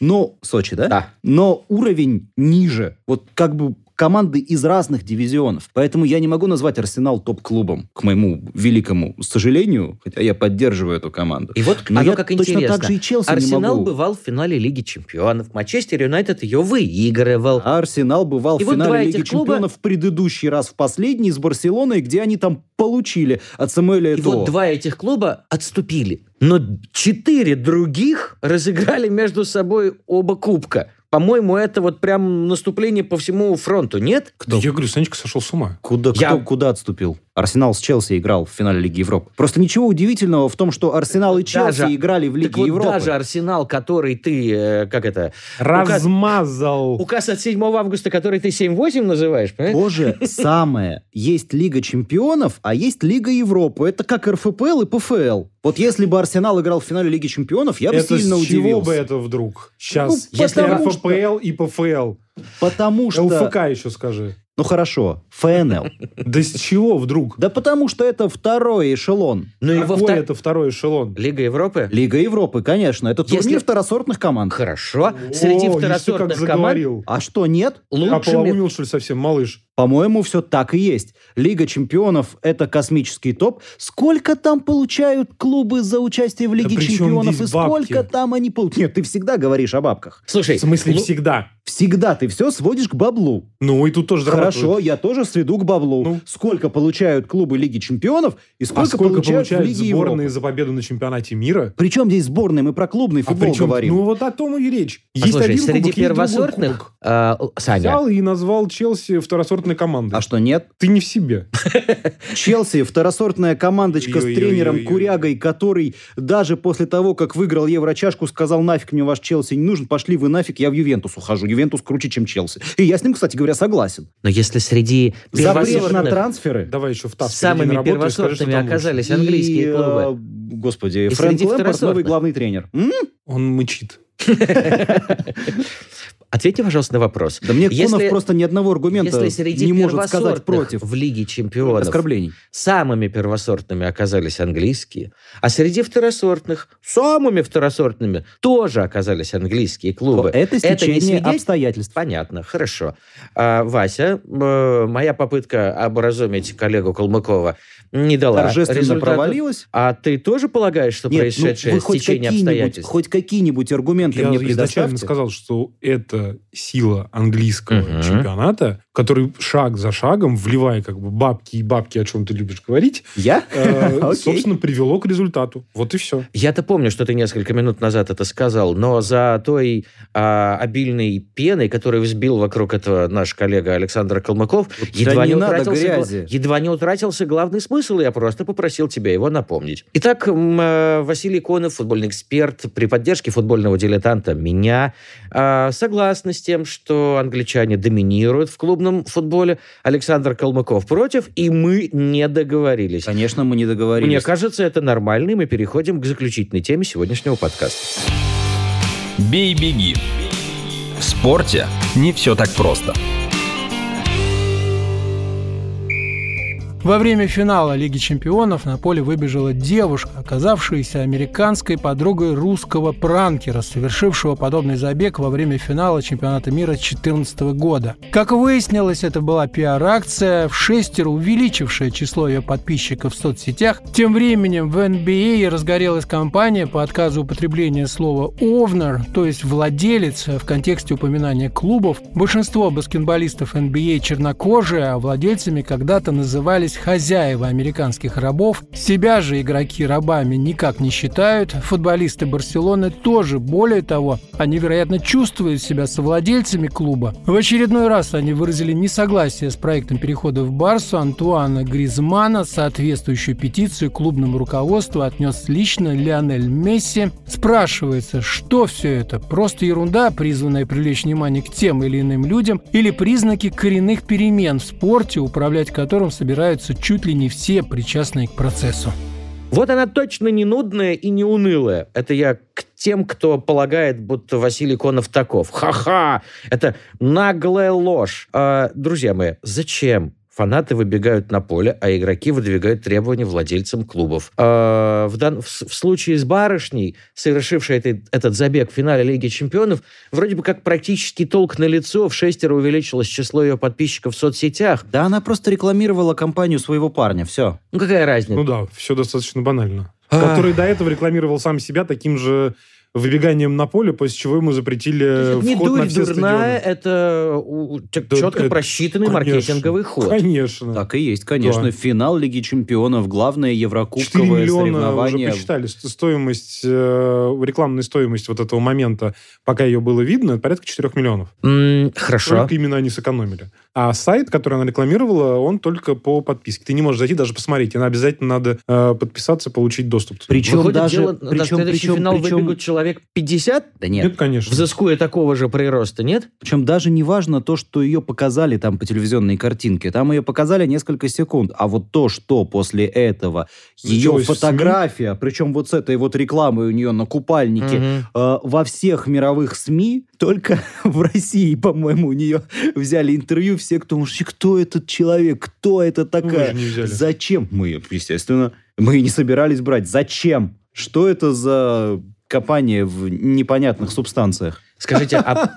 [SPEAKER 3] Но Сочи, да?
[SPEAKER 1] Да.
[SPEAKER 3] Но уровень ниже. Вот как бы команды из разных дивизионов. Поэтому я не могу назвать Арсенал топ-клубом, к моему великому сожалению, хотя я поддерживаю эту команду.
[SPEAKER 1] И вот
[SPEAKER 3] Но
[SPEAKER 1] оно
[SPEAKER 3] я
[SPEAKER 1] как
[SPEAKER 3] точно
[SPEAKER 1] интересно.
[SPEAKER 3] так же и Челси
[SPEAKER 1] Арсенал бывал в финале Лиги Чемпионов. Манчестер Юнайтед ее выигрывал.
[SPEAKER 3] А Арсенал бывал
[SPEAKER 1] И
[SPEAKER 3] в
[SPEAKER 1] вот
[SPEAKER 3] финале
[SPEAKER 1] этих
[SPEAKER 3] Лиги
[SPEAKER 1] клуба-
[SPEAKER 3] Чемпионов в предыдущий раз в последний с Барселоной, где они там получили от Самуэля
[SPEAKER 1] И
[SPEAKER 3] Этоо.
[SPEAKER 1] вот два этих клуба отступили. Но четыре других разыграли между собой оба кубка. По-моему, это вот прям наступление по всему фронту, нет?
[SPEAKER 2] Да я говорю, Санечка сошел с ума.
[SPEAKER 3] Куда,
[SPEAKER 1] Я-
[SPEAKER 3] кто куда отступил? Арсенал с Челси играл в финале Лиги Европы. Просто ничего удивительного в том, что Арсенал и Челси
[SPEAKER 1] Даже-
[SPEAKER 3] играли в Лиге
[SPEAKER 1] так вот
[SPEAKER 3] Европы.
[SPEAKER 1] даже Арсенал, который ты, э, как это,
[SPEAKER 2] Размазал.
[SPEAKER 1] указ от 7 августа, который ты 7-8 называешь, понимаешь?
[SPEAKER 3] То же [LAUGHS] самое. Есть Лига Чемпионов, а есть Лига Европы. Это как РФПЛ и ПФЛ. Вот если бы Арсенал играл в финале Лиги Чемпионов, я бы
[SPEAKER 2] это
[SPEAKER 3] сильно
[SPEAKER 2] с чего
[SPEAKER 3] удивился.
[SPEAKER 2] бы это вдруг? Сейчас.
[SPEAKER 3] Ну,
[SPEAKER 2] если
[SPEAKER 3] потому
[SPEAKER 2] РФПЛ и ПФЛ.
[SPEAKER 3] Потому что...
[SPEAKER 2] ЛФК еще скажи.
[SPEAKER 3] Ну хорошо, ФНЛ.
[SPEAKER 2] Да с чего вдруг?
[SPEAKER 3] Да потому что это второй эшелон.
[SPEAKER 1] Ну и во
[SPEAKER 2] Какой
[SPEAKER 1] втор-
[SPEAKER 2] это второй эшелон?
[SPEAKER 1] Лига Европы?
[SPEAKER 3] Лига Европы, конечно. Это турнир
[SPEAKER 1] Если-
[SPEAKER 3] второсортных команд.
[SPEAKER 1] Хорошо. Среди
[SPEAKER 2] О, ишь ты
[SPEAKER 1] второсортных
[SPEAKER 2] как
[SPEAKER 1] команд
[SPEAKER 2] заговорил.
[SPEAKER 3] А что, нет?
[SPEAKER 2] А
[SPEAKER 1] лучшими...
[SPEAKER 2] полоумил, что ли, совсем, малыш?
[SPEAKER 3] По-моему, все так и есть. Лига чемпионов – это космический топ. Сколько там получают клубы за участие в Лиге
[SPEAKER 2] чем
[SPEAKER 3] чемпионов? И сколько
[SPEAKER 2] бабки?
[SPEAKER 3] там они получают? Нет, ты всегда говоришь о бабках.
[SPEAKER 1] Слушай,
[SPEAKER 2] В смысле,
[SPEAKER 1] лу-
[SPEAKER 2] всегда.
[SPEAKER 3] Всегда ты все сводишь к баблу.
[SPEAKER 2] Ну, и тут тоже
[SPEAKER 3] Хорошо, я тоже сведу к баблу.
[SPEAKER 2] Ну.
[SPEAKER 3] Сколько получают клубы Лиги чемпионов и сколько,
[SPEAKER 2] А сколько
[SPEAKER 3] получают,
[SPEAKER 2] получают
[SPEAKER 3] в Лиге
[SPEAKER 2] сборные
[SPEAKER 3] Европы?
[SPEAKER 2] за победу на чемпионате мира?
[SPEAKER 3] Причем здесь сборные? Мы про клубный
[SPEAKER 2] А
[SPEAKER 3] футбол
[SPEAKER 2] причем,
[SPEAKER 3] говорим.
[SPEAKER 2] ну вот о том и речь. Есть
[SPEAKER 1] Послушай,
[SPEAKER 2] один
[SPEAKER 1] среди
[SPEAKER 2] кубок,
[SPEAKER 1] первосортных...
[SPEAKER 2] кубок.
[SPEAKER 1] а, Саня,
[SPEAKER 2] Взял и назвал Челси второсортной командой.
[SPEAKER 3] А что, нет?
[SPEAKER 2] Ты не в себе. [LAUGHS]
[SPEAKER 3] Челси, второсортная командочка с тренером Курягой, который даже после того, как выиграл Еврочашку, сказал, нафиг мне ваш Челси не нужен, пошли вы нафиг, я в Ювентус ухожу. Ювентус круче, чем Челси. И я с ним, кстати говоря, согласен.
[SPEAKER 1] но если среди
[SPEAKER 3] Запрет на трансферы.
[SPEAKER 2] Давай еще в ТАСС
[SPEAKER 1] самыми первосортными оказались английские клубы...
[SPEAKER 3] э, Господи,
[SPEAKER 1] И
[SPEAKER 3] Фрэнк Лэмпорт, новый главный тренер.
[SPEAKER 2] Он мычит. [LAUGHS]
[SPEAKER 1] Ответьте, пожалуйста, на вопрос.
[SPEAKER 3] Да мне
[SPEAKER 1] Если-
[SPEAKER 3] Конов просто ни одного аргумента
[SPEAKER 1] Если среди
[SPEAKER 3] не может сказать против
[SPEAKER 1] в Лиге Чемпионов
[SPEAKER 3] оскорблений.
[SPEAKER 1] самыми первосортными оказались английские, а среди второсортных самыми второсортными тоже оказались английские клубы.
[SPEAKER 3] Это
[SPEAKER 1] не
[SPEAKER 3] стечение
[SPEAKER 1] свидетель-
[SPEAKER 3] обстоятельств.
[SPEAKER 1] Понятно, хорошо. А, Вася, э, моя попытка образумить коллегу Калмыкова не дала
[SPEAKER 3] Торжественно
[SPEAKER 1] результата.
[SPEAKER 3] провалилась.
[SPEAKER 1] А ты тоже полагаешь, что
[SPEAKER 3] Нет, ну,
[SPEAKER 1] происшедшее
[SPEAKER 3] хоть
[SPEAKER 1] стечение
[SPEAKER 3] какие-нибудь,
[SPEAKER 1] обстоятельств?
[SPEAKER 3] хоть какие-нибудь аргументы
[SPEAKER 2] Я
[SPEAKER 3] мне
[SPEAKER 2] изначально
[SPEAKER 3] предоставьте.
[SPEAKER 2] сказал, что это сила английского
[SPEAKER 1] Мгм.
[SPEAKER 2] чемпионата, который шаг за шагом, вливая как бы бабки и бабки, о чем ты любишь говорить,
[SPEAKER 3] Я?
[SPEAKER 2] э, [LAUGHS]
[SPEAKER 3] Окей.
[SPEAKER 2] собственно, привело к результату. Вот и все.
[SPEAKER 1] Я-то помню, что ты несколько минут назад это сказал, но за той а, обильной пеной, которую взбил вокруг этого наш коллега Александр Калмыков, едва,
[SPEAKER 3] да
[SPEAKER 1] не
[SPEAKER 3] не
[SPEAKER 1] утратился, едва не утратился главный смысл, я просто попросил тебя его напомнить. Итак, э, Василий Конов, футбольный эксперт, при поддержке футбольного дилетанта меня, а, согласны с тем, что англичане доминируют в клубном футболе, Александр Калмыков против, и мы не договорились.
[SPEAKER 3] Конечно, мы не договорились.
[SPEAKER 1] Мне кажется, это нормально, и мы переходим к заключительной теме сегодняшнего подкаста.
[SPEAKER 5] Бей-беги. В спорте не все так просто.
[SPEAKER 4] Во время финала Лиги чемпионов на поле выбежала девушка, оказавшаяся американской подругой русского пранкера, совершившего подобный забег во время финала чемпионата мира 2014 года. Как выяснилось, это была пиар-акция, в шестеро увеличившая число ее подписчиков в соцсетях. Тем временем в NBA разгорелась кампания по отказу употребления слова «овнер», то есть владелец в контексте упоминания клубов. Большинство баскетболистов NBA чернокожие, а владельцами когда-то назывались хозяева американских рабов. Себя же игроки рабами никак не считают. Футболисты Барселоны тоже. Более того, они, вероятно, чувствуют себя совладельцами клуба. В очередной раз они выразили несогласие с проектом перехода в Барсу Антуана Гризмана. Соответствующую петицию клубному руководству отнес лично Лионель Месси. Спрашивается, что все это? Просто ерунда, призванная привлечь внимание к тем или иным людям, или признаки коренных перемен в спорте, управлять которым собираются чуть ли не все причастные к процессу?
[SPEAKER 1] Вот она точно не нудная и не унылая. Это я к тем, кто полагает, будто Василий Конов таков. Ха-ха! Это наглая ложь. А, друзья мои, зачем Фанаты выбегают на поле, а игроки выдвигают требования владельцам клубов. А, в, дан... в, в случае с барышней, совершившей этот, этот забег в финале Лиги Чемпионов, вроде бы как практически толк на лицо, в шестеро увеличилось число ее подписчиков в соцсетях.
[SPEAKER 3] Да она просто рекламировала компанию своего парня, все.
[SPEAKER 1] Ну какая разница?
[SPEAKER 2] Ну да, все достаточно банально.
[SPEAKER 1] Ах.
[SPEAKER 2] Который до этого рекламировал сам себя таким же выбеганием на поле, после чего ему запретили
[SPEAKER 1] не
[SPEAKER 2] вход
[SPEAKER 1] дурь
[SPEAKER 2] на все
[SPEAKER 1] дурная,
[SPEAKER 2] стадионы.
[SPEAKER 1] это
[SPEAKER 2] Да,
[SPEAKER 1] четко
[SPEAKER 2] это-
[SPEAKER 1] просчитанный
[SPEAKER 2] конечно,
[SPEAKER 1] маркетинговый ход.
[SPEAKER 2] Конечно.
[SPEAKER 3] Так и есть, конечно.
[SPEAKER 2] Да.
[SPEAKER 3] Финал Лиги Чемпионов, главное
[SPEAKER 2] 4
[SPEAKER 3] еврокубковое
[SPEAKER 2] миллиона уже
[SPEAKER 3] соревнование.
[SPEAKER 2] посчитали. Ст- Стоимость, э, рекламная стоимость вот этого момента, пока ее было видно, это порядка 4 миллионов.
[SPEAKER 1] М, Хорошо.
[SPEAKER 2] Только именно они сэкономили. А сайт, который она рекламировала, он только по подписке. Ты не можешь зайти даже посмотреть. Тебе обязательно надо э, подписаться, получить доступ.
[SPEAKER 3] Причем
[SPEAKER 1] Выходит,
[SPEAKER 3] даже...
[SPEAKER 1] дело, на
[SPEAKER 3] причем,
[SPEAKER 1] следующий
[SPEAKER 3] причем,
[SPEAKER 1] финал
[SPEAKER 3] причем-
[SPEAKER 1] выбегут человек 50,
[SPEAKER 3] Да нет,
[SPEAKER 2] Нет, конечно.
[SPEAKER 1] взыскуя такого же прироста, нет?
[SPEAKER 3] Причем даже не важно то, что ее показали там по телевизионной картинке. Там ее показали несколько секунд. А вот то, что после этого ее фотография, причем вот с этой вот рекламой у нее на купальнике,
[SPEAKER 1] Мгм.
[SPEAKER 3] э, во всех мировых СМИ, только [LAUGHS] в России, по-моему, у нее взяли интервью все, кто кто этот человек, кто это
[SPEAKER 2] Ну,
[SPEAKER 3] такая,
[SPEAKER 2] же не взяли.
[SPEAKER 3] зачем? Мы, естественно, мы не собирались брать. Зачем? Что это за копание в непонятных субстанциях,
[SPEAKER 1] Скажите, а,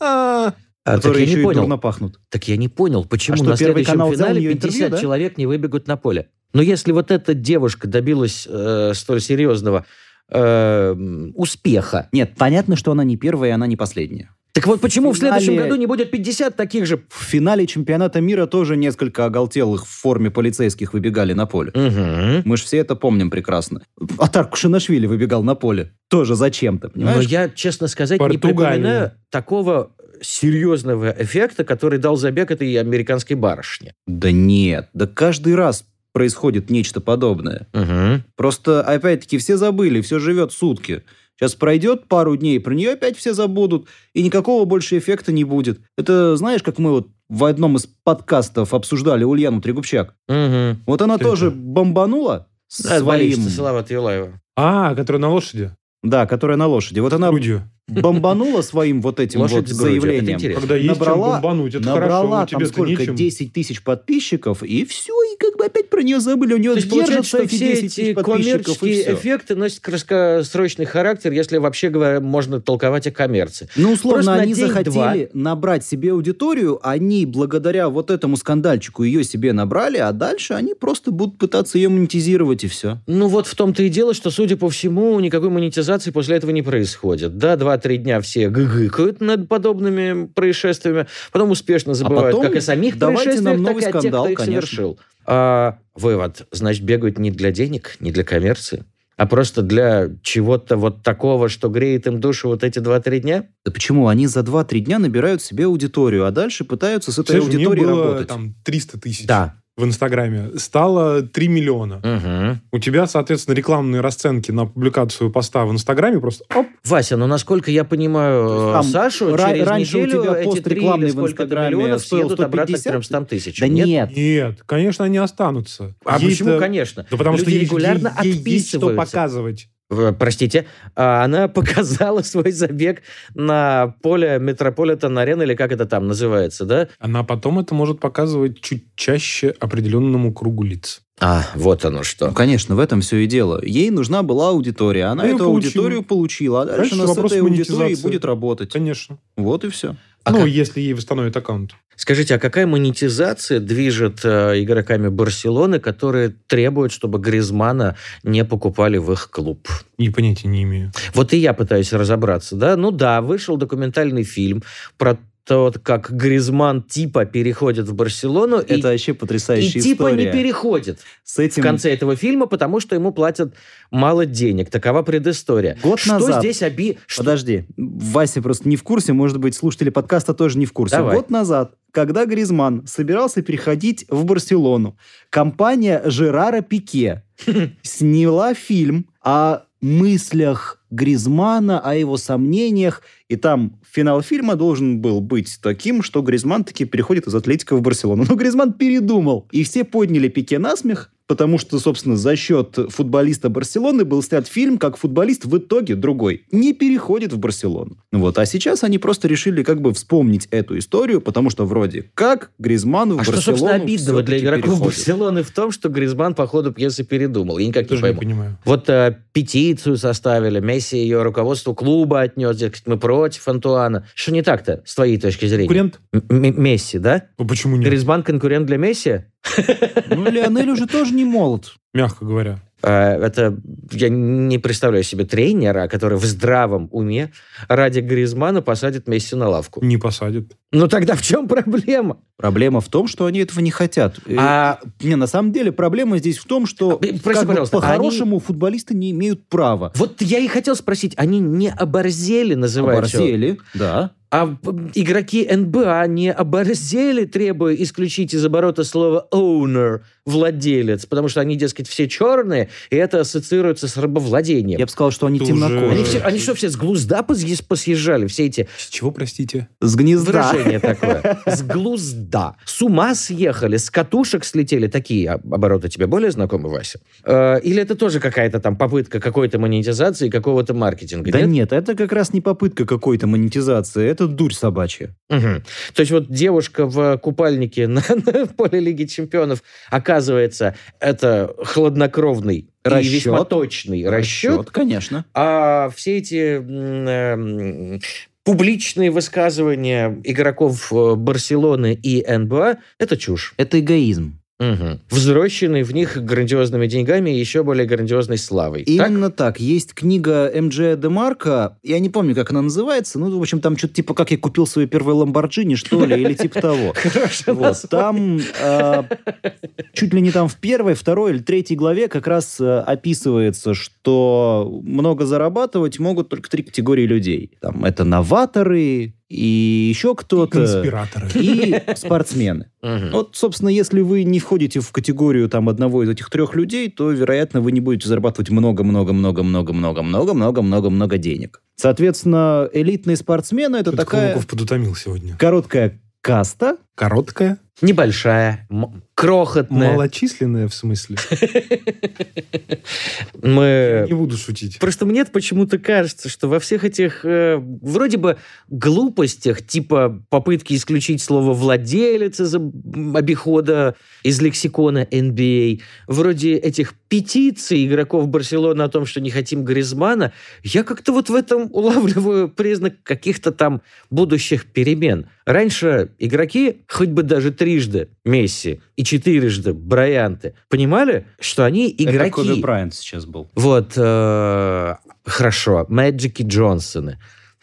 [SPEAKER 1] [LAUGHS] а,
[SPEAKER 3] которые
[SPEAKER 1] я не
[SPEAKER 3] еще и
[SPEAKER 1] понял.
[SPEAKER 3] дурно пахнут?
[SPEAKER 1] Так я не понял, почему
[SPEAKER 3] А что,
[SPEAKER 1] на следующем
[SPEAKER 3] канал
[SPEAKER 1] финале
[SPEAKER 3] нее
[SPEAKER 1] 50
[SPEAKER 3] интервью, да?
[SPEAKER 1] человек не выбегут на поле. Но если вот эта девушка добилась э, столь серьезного э, успеха,
[SPEAKER 3] Нет, понятно, что она не первая, и она не последняя.
[SPEAKER 1] Так вот почему в,
[SPEAKER 3] В финале-
[SPEAKER 1] следующем году не будет 50 таких же?
[SPEAKER 3] В финале чемпионата мира тоже несколько оголтелых в форме полицейских выбегали на поле.
[SPEAKER 1] Мгм.
[SPEAKER 3] Мы же все это помним прекрасно. Атар Кушинашвили выбегал на поле. Тоже зачем-то,
[SPEAKER 1] Но
[SPEAKER 3] понимаешь?
[SPEAKER 1] я, честно сказать, не
[SPEAKER 2] Португалия.
[SPEAKER 1] припоминаю такого серьезного эффекта, который дал забег этой американской барышне.
[SPEAKER 3] Да нет, да каждый раз происходит нечто подобное.
[SPEAKER 1] Мгм.
[SPEAKER 3] Просто, опять-таки, все забыли, все живет сутки. Сейчас пройдет пару дней, про нее опять все забудут, и никакого больше эффекта не будет. Это знаешь, как мы вот в одном из подкастов обсуждали Ульяну Трегубчак?
[SPEAKER 1] Мгм.
[SPEAKER 3] Вот она
[SPEAKER 2] Это-
[SPEAKER 3] тоже бомбанула
[SPEAKER 1] Да,
[SPEAKER 3] своим...
[SPEAKER 1] болельщица Салавата Юлаева.
[SPEAKER 2] А, который на лошади?
[SPEAKER 3] Да, которая на лошади. Вот она
[SPEAKER 2] Грудью.
[SPEAKER 3] Бомбанула своим вот этим
[SPEAKER 1] Лошадь
[SPEAKER 3] вот
[SPEAKER 1] грудью,
[SPEAKER 3] заявлением.
[SPEAKER 2] Когда есть чем
[SPEAKER 3] Набрала-
[SPEAKER 2] бомбануть, это
[SPEAKER 3] Набрала
[SPEAKER 2] хорошо,
[SPEAKER 3] там сколько,
[SPEAKER 2] нечем.
[SPEAKER 3] 10 тысяч подписчиков, и все, и как бы опять про нее забыли. У нее
[SPEAKER 1] То
[SPEAKER 3] держатся
[SPEAKER 1] что
[SPEAKER 3] эти
[SPEAKER 1] все
[SPEAKER 3] 10
[SPEAKER 1] эти
[SPEAKER 3] тысяч подписчиков, и
[SPEAKER 1] коммерческие эффекты носят краткосрочный характер, если вообще говоря, можно толковать о коммерции.
[SPEAKER 3] Ну, условно,
[SPEAKER 1] Просто
[SPEAKER 3] они захотели набрать себе аудиторию, они благодаря вот этому скандальчику ее себе набрали, а дальше они просто будут пытаться ее монетизировать, и все.
[SPEAKER 1] Ну вот в том-то и дело, что, судя по всему, никакой монетизации после этого не происходит. Да, два-три дня все гыгыкают над подобными происшествиями, потом успешно забывают
[SPEAKER 3] потом
[SPEAKER 1] как о самих
[SPEAKER 3] давайте
[SPEAKER 1] происшествиях,
[SPEAKER 3] нам новый
[SPEAKER 1] так и о тех,
[SPEAKER 3] скандал,
[SPEAKER 1] кто их
[SPEAKER 3] конечно.
[SPEAKER 1] совершил. А, вывод. Значит, бегают не для денег, не для коммерции, а просто для чего-то вот такого, что греет им душу вот эти два-три дня?
[SPEAKER 3] Да почему? Они за 2-3 дня набирают себе аудиторию, а дальше пытаются с этой
[SPEAKER 2] Слушай,
[SPEAKER 3] аудиторией
[SPEAKER 2] было
[SPEAKER 3] работать.
[SPEAKER 2] там 300 тысяч
[SPEAKER 1] Да.
[SPEAKER 2] В Инстаграме. Стало 3 миллиона.
[SPEAKER 1] Мгм.
[SPEAKER 2] У тебя, соответственно, рекламные расценки на публикацию поста в Инстаграме просто оп,
[SPEAKER 1] Вася, ну насколько я понимаю
[SPEAKER 3] Там
[SPEAKER 1] Сашу,
[SPEAKER 3] ра-
[SPEAKER 1] через
[SPEAKER 3] раньше у
[SPEAKER 1] неделю
[SPEAKER 3] тебя
[SPEAKER 1] эти
[SPEAKER 3] пост
[SPEAKER 1] три или
[SPEAKER 3] рекламный в
[SPEAKER 1] сколько-то
[SPEAKER 3] Инстаграме
[SPEAKER 1] миллионов
[SPEAKER 3] стоил
[SPEAKER 1] съедут обратно к
[SPEAKER 3] 150?
[SPEAKER 1] 300 тысяч.
[SPEAKER 3] Да нет.
[SPEAKER 2] нет, конечно, они останутся.
[SPEAKER 1] А
[SPEAKER 2] Ей-то-
[SPEAKER 1] почему, конечно?
[SPEAKER 2] Да потому
[SPEAKER 1] Люди
[SPEAKER 2] что ей-
[SPEAKER 1] регулярно
[SPEAKER 2] ей- ей есть что
[SPEAKER 1] отписываются.
[SPEAKER 2] показывать.
[SPEAKER 1] Э, Простите, а она [LAUGHS] показала свой забег на поле Метрополитен Арена, или как это там называется, да?
[SPEAKER 2] Она потом это может показывать чуть чаще определенному кругу лиц.
[SPEAKER 1] А, вот оно что.
[SPEAKER 3] Ну, конечно, в этом все и дело. Ей нужна была аудитория. Она
[SPEAKER 2] А её
[SPEAKER 3] эту
[SPEAKER 2] получила.
[SPEAKER 3] аудиторию получила, а дальше
[SPEAKER 2] Дальше
[SPEAKER 3] она с этой аудиторией будет работать.
[SPEAKER 2] Конечно.
[SPEAKER 3] Вот и все.
[SPEAKER 1] А
[SPEAKER 2] ну,
[SPEAKER 1] как-
[SPEAKER 2] если ей восстановят аккаунт.
[SPEAKER 1] Скажите, а какая монетизация движет э, игроками Барселоны, которые требуют, чтобы Гризмана не покупали в их клуб?
[SPEAKER 2] И понятия не имею.
[SPEAKER 1] Вот и я пытаюсь разобраться, да? Ну да, вышел документальный фильм про то, как Гризман типа переходит в Барселону, и-
[SPEAKER 3] Это вообще
[SPEAKER 1] и,
[SPEAKER 3] потрясающая
[SPEAKER 1] типа не
[SPEAKER 3] история.
[SPEAKER 1] переходит
[SPEAKER 3] С этим
[SPEAKER 1] в конце этого фильма, потому что ему платят мало денег. Такова предыстория.
[SPEAKER 3] Год
[SPEAKER 1] что
[SPEAKER 3] назад.
[SPEAKER 1] здесь оби...
[SPEAKER 3] Подожди, Вася просто не в курсе, может быть, слушатели подкаста тоже не в курсе.
[SPEAKER 1] Давай.
[SPEAKER 3] Год назад, когда Гризман собирался переходить в Барселону, компания Жерара Пике [LAUGHS] сняла фильм о мыслях Гризмана, о его сомнениях, и там финал фильма должен был быть таким, что Гризман таки переходит из Атлетика в Барселону. Но Гризман передумал, и все подняли Пике на смех, потому что, собственно, за счет футболиста Барселоны был снят фильм, как футболист в итоге другой не переходит в Барселону. Вот. А сейчас они просто решили как бы вспомнить эту историю, потому что вроде как Гризман в
[SPEAKER 1] А что,
[SPEAKER 3] Барселону
[SPEAKER 1] собственно, обидного для игроков
[SPEAKER 3] переходит.
[SPEAKER 1] Барселоны в том, что Гризман по ходу пьесы передумал? Я никак не
[SPEAKER 2] Тоже не
[SPEAKER 1] пойму.
[SPEAKER 2] понимаю.
[SPEAKER 1] Вот э, петицию составили, Месси ее руководству клуба отнес, дескать, мы против Антуана. Что не так-то, с твоей точки зрения?
[SPEAKER 2] Конкурент?
[SPEAKER 1] М- М- Месси, да?
[SPEAKER 2] Ну почему нет?
[SPEAKER 1] Гризман конкурент для Месси?
[SPEAKER 3] Ну, Лионель уже тоже не молод.
[SPEAKER 2] Мягко говоря.
[SPEAKER 1] Э, Это я не представляю себе тренера, который в здравом уме ради Гризмана посадит Месси на лавку.
[SPEAKER 2] Не посадит.
[SPEAKER 1] Ну тогда в чем проблема?
[SPEAKER 3] Проблема в том, что они этого не хотят.
[SPEAKER 1] А
[SPEAKER 3] Не, на самом деле проблема здесь в том, что
[SPEAKER 1] Э, прости,
[SPEAKER 3] как бы,
[SPEAKER 1] пожалуйста,
[SPEAKER 3] по-хорошему футболисты не имеют права.
[SPEAKER 1] вот я и хотел спросить, они не оборзели, называют?
[SPEAKER 3] Оборзели, да.
[SPEAKER 1] А игроки НБА не оборзели, требуя исключить из оборота слово owner, владелец, потому что они, дескать, все черные, и это ассоциируется с рабовладением.
[SPEAKER 3] Я бы сказал, что они
[SPEAKER 2] Ты
[SPEAKER 3] темнокожие.
[SPEAKER 1] Они, все, они что, все с глузда посъезжали? Все эти
[SPEAKER 2] С чего, простите?
[SPEAKER 3] С гнезда.
[SPEAKER 1] выражения такое. С глузда. С ума съехали, с катушек слетели. Такие об- обороты тебе более знакомы, Вася? Э, Или это тоже какая-то там попытка какой-то монетизации, какого-то маркетинга?
[SPEAKER 3] Да
[SPEAKER 1] нет?
[SPEAKER 3] это как раз не попытка какой-то монетизации, это дурь собачья.
[SPEAKER 1] То есть вот девушка в купальнике [LAUGHS] на, на поле Лиги Чемпионов, оказывается, это хладнокровный и
[SPEAKER 3] Расчет.
[SPEAKER 1] весьма точный расчет,
[SPEAKER 3] конечно.
[SPEAKER 1] а все эти эм, публичные высказывания игроков э, Барселоны и НБА – это чушь.
[SPEAKER 3] Это эгоизм.
[SPEAKER 1] Мгм. Взрощенный в них грандиозными деньгами и еще более грандиозной славой. Так?
[SPEAKER 3] Именно так? Есть книга МДЖ Демарка, я не помню, как она называется, ну, в общем, там что-то типа «Как я купил свой первый Ламборджини», что ли, или типа того. [LAUGHS] Вот, там а, чуть ли не там в первой, второй или третьей главе как раз а, описывается, что много зарабатывать могут только три категории людей. Там это новаторы и еще
[SPEAKER 2] И
[SPEAKER 3] кто-то.
[SPEAKER 2] конспираторы.
[SPEAKER 3] И спортсмены. Вот, собственно, если вы не входите в категорию там одного из этих трех людей, то, вероятно, вы не будете зарабатывать много-много-много-много-много-много-много-много денег. Соответственно, элитные спортсмены это такая
[SPEAKER 2] Кулаков подутомил сегодня.
[SPEAKER 3] короткая каста,
[SPEAKER 2] Короткая?
[SPEAKER 1] Небольшая, крохотная.
[SPEAKER 2] Малочисленная, в смысле? [LAUGHS]
[SPEAKER 1] Мы
[SPEAKER 2] Не буду шутить.
[SPEAKER 1] Просто мне почему-то кажется, что во всех этих э, вроде бы глупостях, типа попытки исключить слово «владелец» из об- обихода, из лексикона NBA, вроде этих петиций игроков Барселоны о том, что не хотим Гризмана, я как-то вот в этом [LAUGHS] улавливаю признак каких-то там будущих перемен. Раньше игроки, хоть бы даже трижды Месси и четырежды Брайанты, понимали, что они игроки...
[SPEAKER 3] Это Коби Брайант сейчас был.
[SPEAKER 1] Вот, э, хорошо, Мэджики Джонсоны.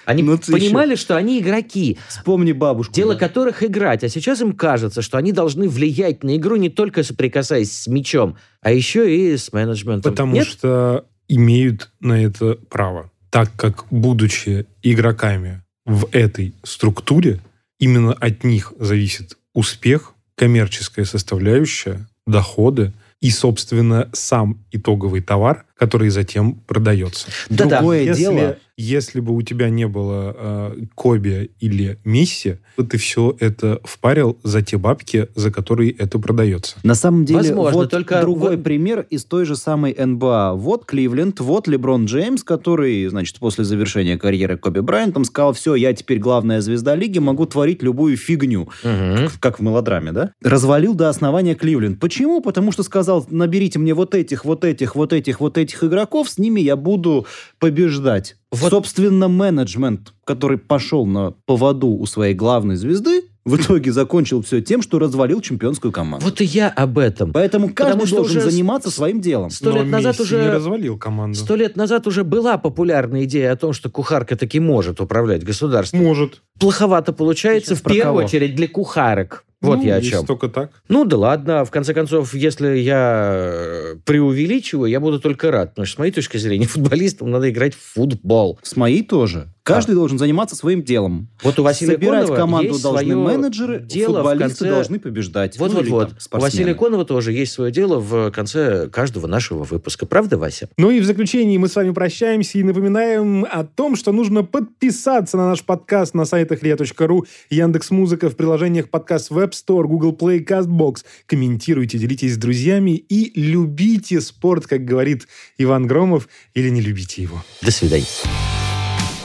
[SPEAKER 1] Они
[SPEAKER 3] Ну,
[SPEAKER 1] понимали, что они игроки,
[SPEAKER 3] Вспомни бабушку.
[SPEAKER 1] дело
[SPEAKER 3] да.
[SPEAKER 1] которых играть, а сейчас им кажется, что они должны влиять на игру не только соприкасаясь с мячом, а еще и с менеджментом.
[SPEAKER 2] Потому
[SPEAKER 1] Нет?
[SPEAKER 2] что имеют на это право. Так как, будучи игроками в этой структуре, именно от них зависит успех, коммерческая составляющая, доходы и, собственно, сам итоговый товар, который затем продается.
[SPEAKER 1] Да-да.
[SPEAKER 3] Другое
[SPEAKER 2] Если,
[SPEAKER 3] дело,
[SPEAKER 2] если бы у тебя не было э, Коби или Месси, то ты все это впарил за те бабки, за которые это продается.
[SPEAKER 3] на самом деле,
[SPEAKER 1] Возможно,
[SPEAKER 3] вот
[SPEAKER 1] только
[SPEAKER 3] другой пример из той же самой НБА. Вот Кливленд, вот Леброн Джеймс, который, значит, после завершения карьеры Коби Брайантом сказал, все, я теперь главная звезда лиги, могу творить любую фигню.
[SPEAKER 1] Мгм.
[SPEAKER 3] как в мелодраме, да? Развалил до основания Кливленд. Почему? Потому что сказал, наберите мне вот этих, вот этих, вот этих, вот этих игроков, с ними я буду побеждать.
[SPEAKER 1] Вот-
[SPEAKER 3] Собственно, менеджмент, который пошел на поводу у своей главной звезды, в итоге закончил все тем, что развалил чемпионскую команду.
[SPEAKER 1] Вот и я об этом.
[SPEAKER 3] Поэтому каждый
[SPEAKER 1] Потому что
[SPEAKER 3] должен
[SPEAKER 1] уже
[SPEAKER 3] заниматься своим делом.
[SPEAKER 1] Сто
[SPEAKER 2] Но
[SPEAKER 1] лет назад
[SPEAKER 2] Месси
[SPEAKER 1] уже-
[SPEAKER 2] не развалил команду.
[SPEAKER 1] Сто лет назад уже была популярная идея о том, что кухарка таки может управлять государством.
[SPEAKER 2] Может.
[SPEAKER 1] Плоховато получается,
[SPEAKER 3] Сейчас
[SPEAKER 1] в первую
[SPEAKER 3] кого?
[SPEAKER 1] очередь для кухарок. Вот
[SPEAKER 2] Ну,
[SPEAKER 1] я о чем.
[SPEAKER 2] только так.
[SPEAKER 1] Ну да ладно, в конце концов, если я э, преувеличиваю, я буду только рад. Потому что, с моей точки зрения, [LAUGHS] футболистам надо играть в футбол.
[SPEAKER 3] С моей тоже. Каждый должен заниматься своим делом.
[SPEAKER 1] Вот у Василия
[SPEAKER 3] Собирать
[SPEAKER 1] Конова
[SPEAKER 3] команду
[SPEAKER 1] есть
[SPEAKER 3] должны
[SPEAKER 1] свое
[SPEAKER 3] менеджеры,
[SPEAKER 1] дело в
[SPEAKER 3] футболисты
[SPEAKER 1] конце-
[SPEAKER 3] должны побеждать.
[SPEAKER 1] Вот,
[SPEAKER 3] Ну,
[SPEAKER 1] вот, вот.
[SPEAKER 3] там
[SPEAKER 1] У. Василия Конова тоже есть свое дело в конце каждого нашего выпуска. Правда, Вася?
[SPEAKER 2] Ну и в заключении мы с вами прощаемся и напоминаем о том, что нужно подписаться на наш подкаст на сайтах ria.ru, Яндекс.Музыка, в приложениях подкаст Web Store, Google Play, CastBox. Комментируйте, делитесь с друзьями и любите спорт, как говорит Иван Громов, или не любите его.
[SPEAKER 1] До свидания.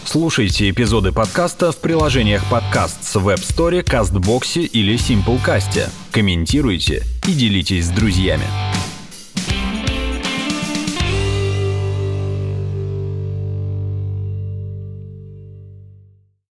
[SPEAKER 5] Слушайте эпизоды подкаста в приложениях подкаст с Web Store, CastBox или Simplecast. Комментируйте и делитесь с друзьями.